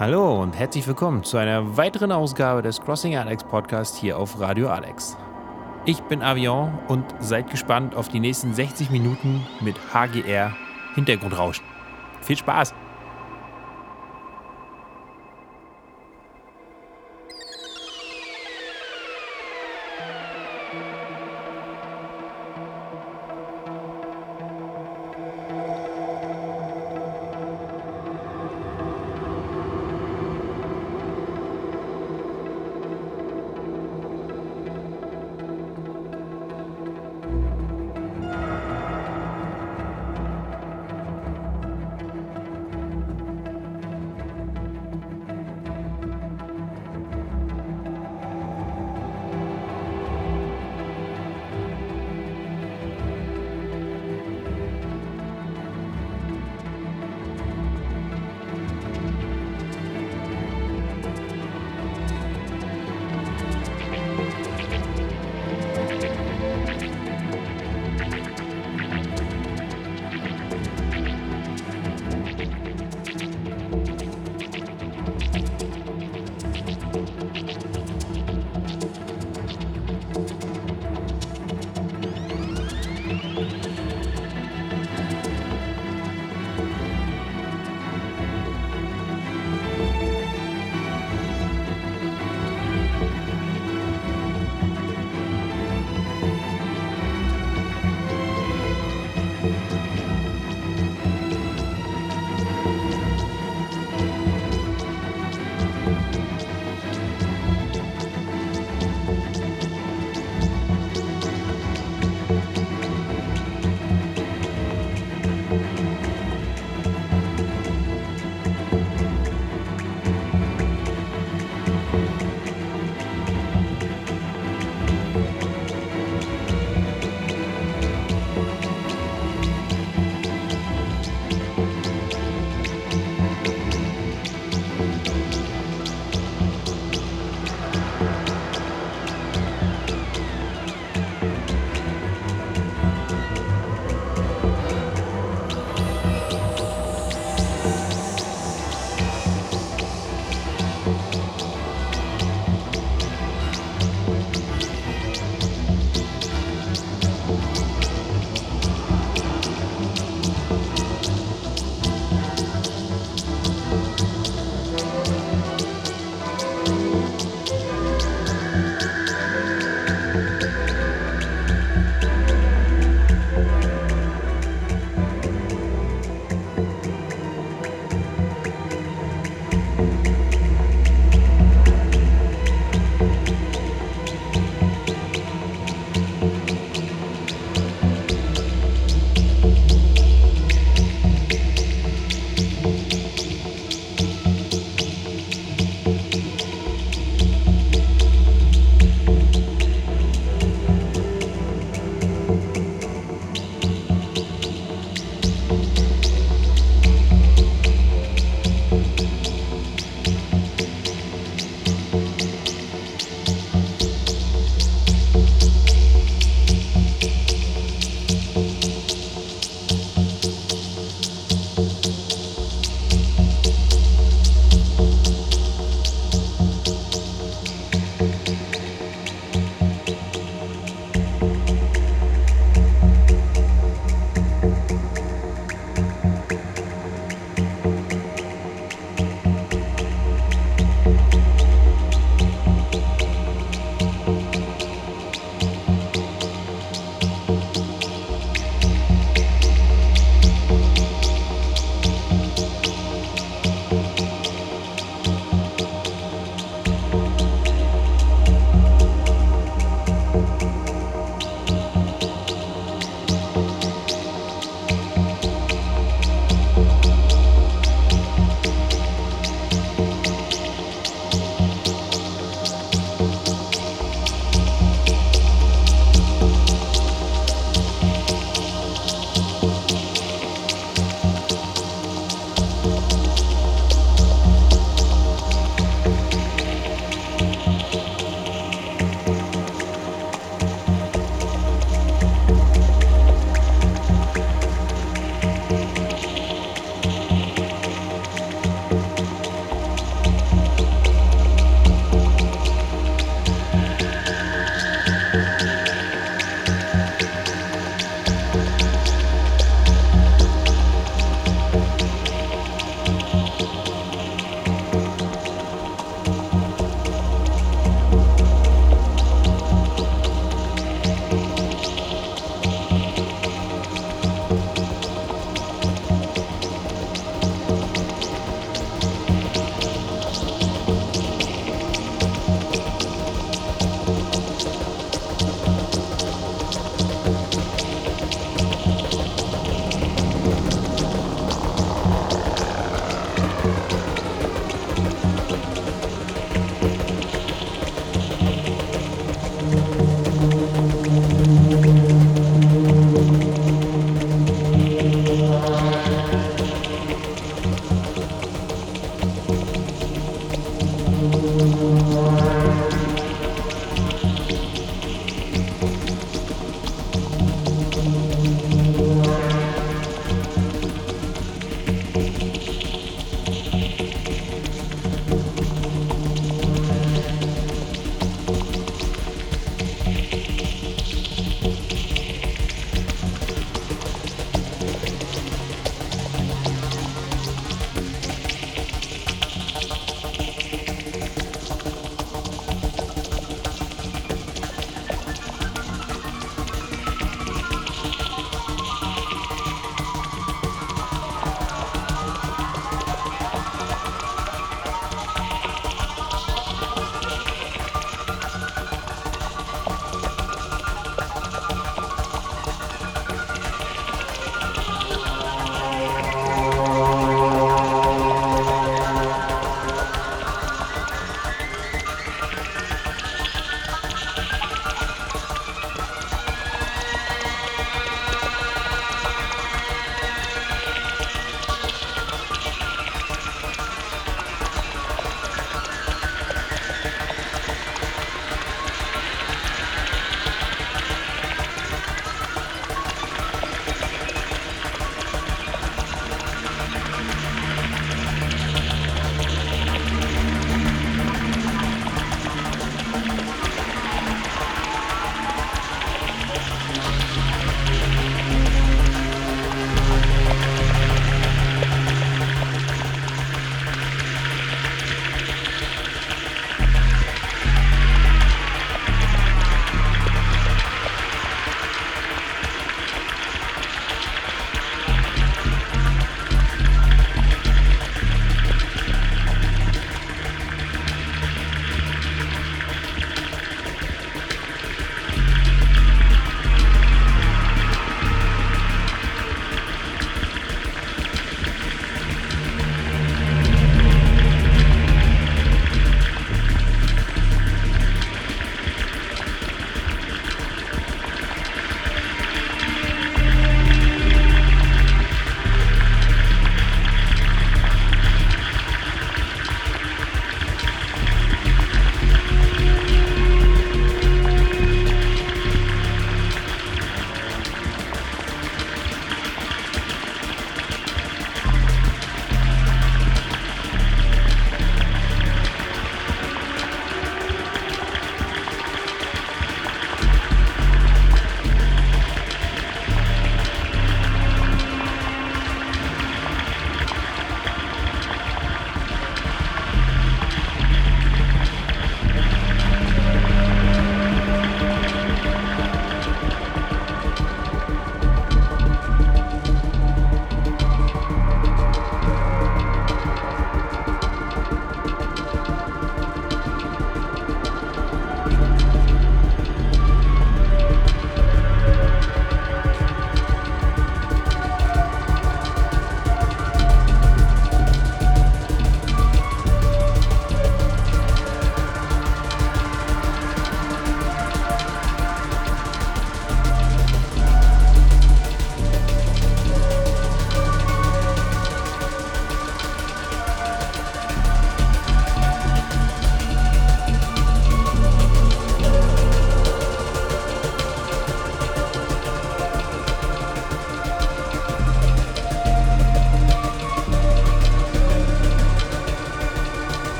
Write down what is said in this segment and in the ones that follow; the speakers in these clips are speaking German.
Hallo und herzlich willkommen zu einer weiteren Ausgabe des Crossing Alex Podcast hier auf Radio Alex. Ich bin Avion und seid gespannt auf die nächsten 60 Minuten mit HGR Hintergrundrauschen. Viel Spaß!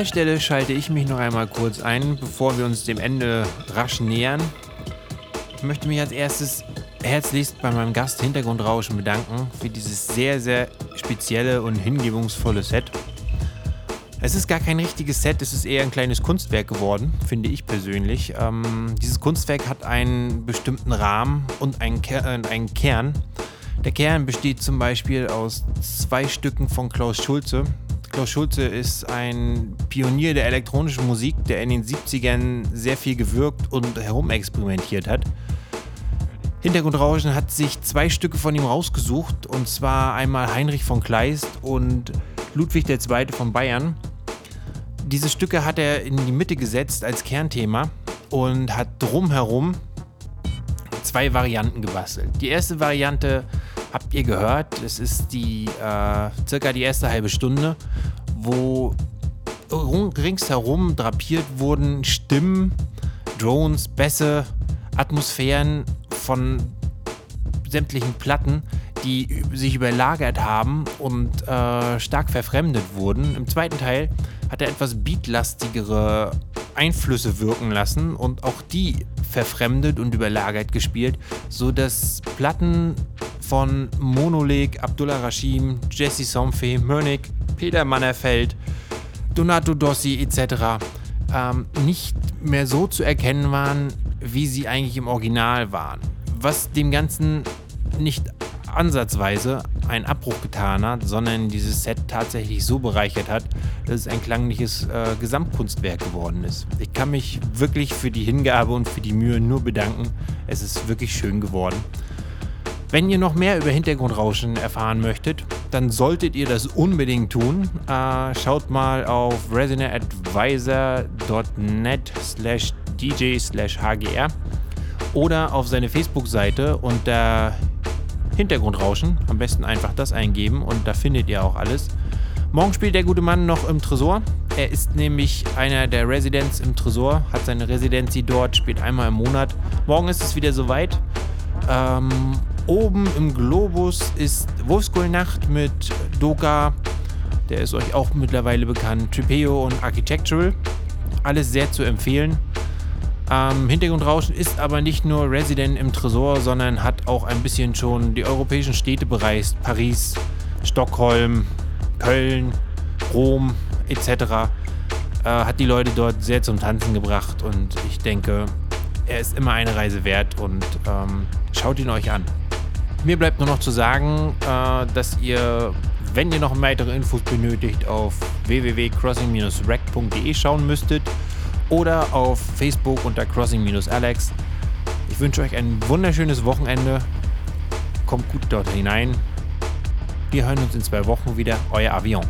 Dieser Stelle schalte ich mich noch einmal kurz ein, bevor wir uns dem Ende rasch nähern. Ich möchte mich als erstes herzlichst bei meinem Gast Hintergrundrauschen bedanken für dieses sehr, sehr spezielle und hingebungsvolle Set. Es ist gar kein richtiges Set, es ist eher ein kleines Kunstwerk geworden, finde ich persönlich. Ähm, dieses Kunstwerk hat einen bestimmten Rahmen und einen, Ker äh, einen Kern. Der Kern besteht zum Beispiel aus zwei Stücken von Klaus Schulze. Klaus Schulze ist ein Pionier der elektronischen Musik, der in den 70ern sehr viel gewirkt und herumexperimentiert hat. Hintergrundrauschen hat sich zwei Stücke von ihm rausgesucht, und zwar einmal Heinrich von Kleist und Ludwig II. von Bayern. Diese Stücke hat er in die Mitte gesetzt als Kernthema und hat drumherum zwei Varianten gebastelt. Die erste Variante habt ihr gehört. Es ist die äh, circa die erste halbe Stunde, wo ringsherum drapiert wurden Stimmen, Drohnen, Bässe, Atmosphären von sämtlichen Platten, die sich überlagert haben und äh, stark verfremdet wurden. Im zweiten Teil hat er etwas beatlastigere Einflüsse wirken lassen und auch die verfremdet und überlagert gespielt, sodass Platten von Monoleg, Abdullah Rashim, Jesse Somfe, Mörnig, Peter Mannerfeld, Donato Dossi etc. Ähm, nicht mehr so zu erkennen waren, wie sie eigentlich im Original waren. Was dem Ganzen nicht ansatzweise einen Abbruch getan hat, sondern dieses Set tatsächlich so bereichert hat, dass es ein klangliches äh, Gesamtkunstwerk geworden ist. Ich kann mich wirklich für die Hingabe und für die Mühe nur bedanken. Es ist wirklich schön geworden. Wenn ihr noch mehr über Hintergrundrauschen erfahren möchtet, dann solltet ihr das unbedingt tun. Äh, schaut mal auf resonateadvisor.net slash dj slash hgr oder auf seine Facebook-Seite unter Hintergrundrauschen. Am besten einfach das eingeben und da findet ihr auch alles. Morgen spielt der gute Mann noch im Tresor. Er ist nämlich einer der Residents im Tresor, hat seine Residency dort, spielt einmal im Monat. Morgen ist es wieder soweit. Ähm, Oben im Globus ist Wolfskull-Nacht mit Doka, der ist euch auch mittlerweile bekannt, Tripeo und Architectural. Alles sehr zu empfehlen. Ähm, Hintergrundrauschen ist aber nicht nur Resident im Tresor, sondern hat auch ein bisschen schon die europäischen Städte bereist. Paris, Stockholm, Köln, Rom etc. Äh, hat die Leute dort sehr zum Tanzen gebracht und ich denke, er ist immer eine Reise wert und ähm, schaut ihn euch an. Mir bleibt nur noch zu sagen, äh, dass ihr, wenn ihr noch weitere Infos benötigt, auf www.crossing-rec.de schauen müsstet oder auf Facebook unter crossing-alex. Ich wünsche euch ein wunderschönes Wochenende. Kommt gut dort hinein. Wir hören uns in zwei Wochen wieder. Euer Avion.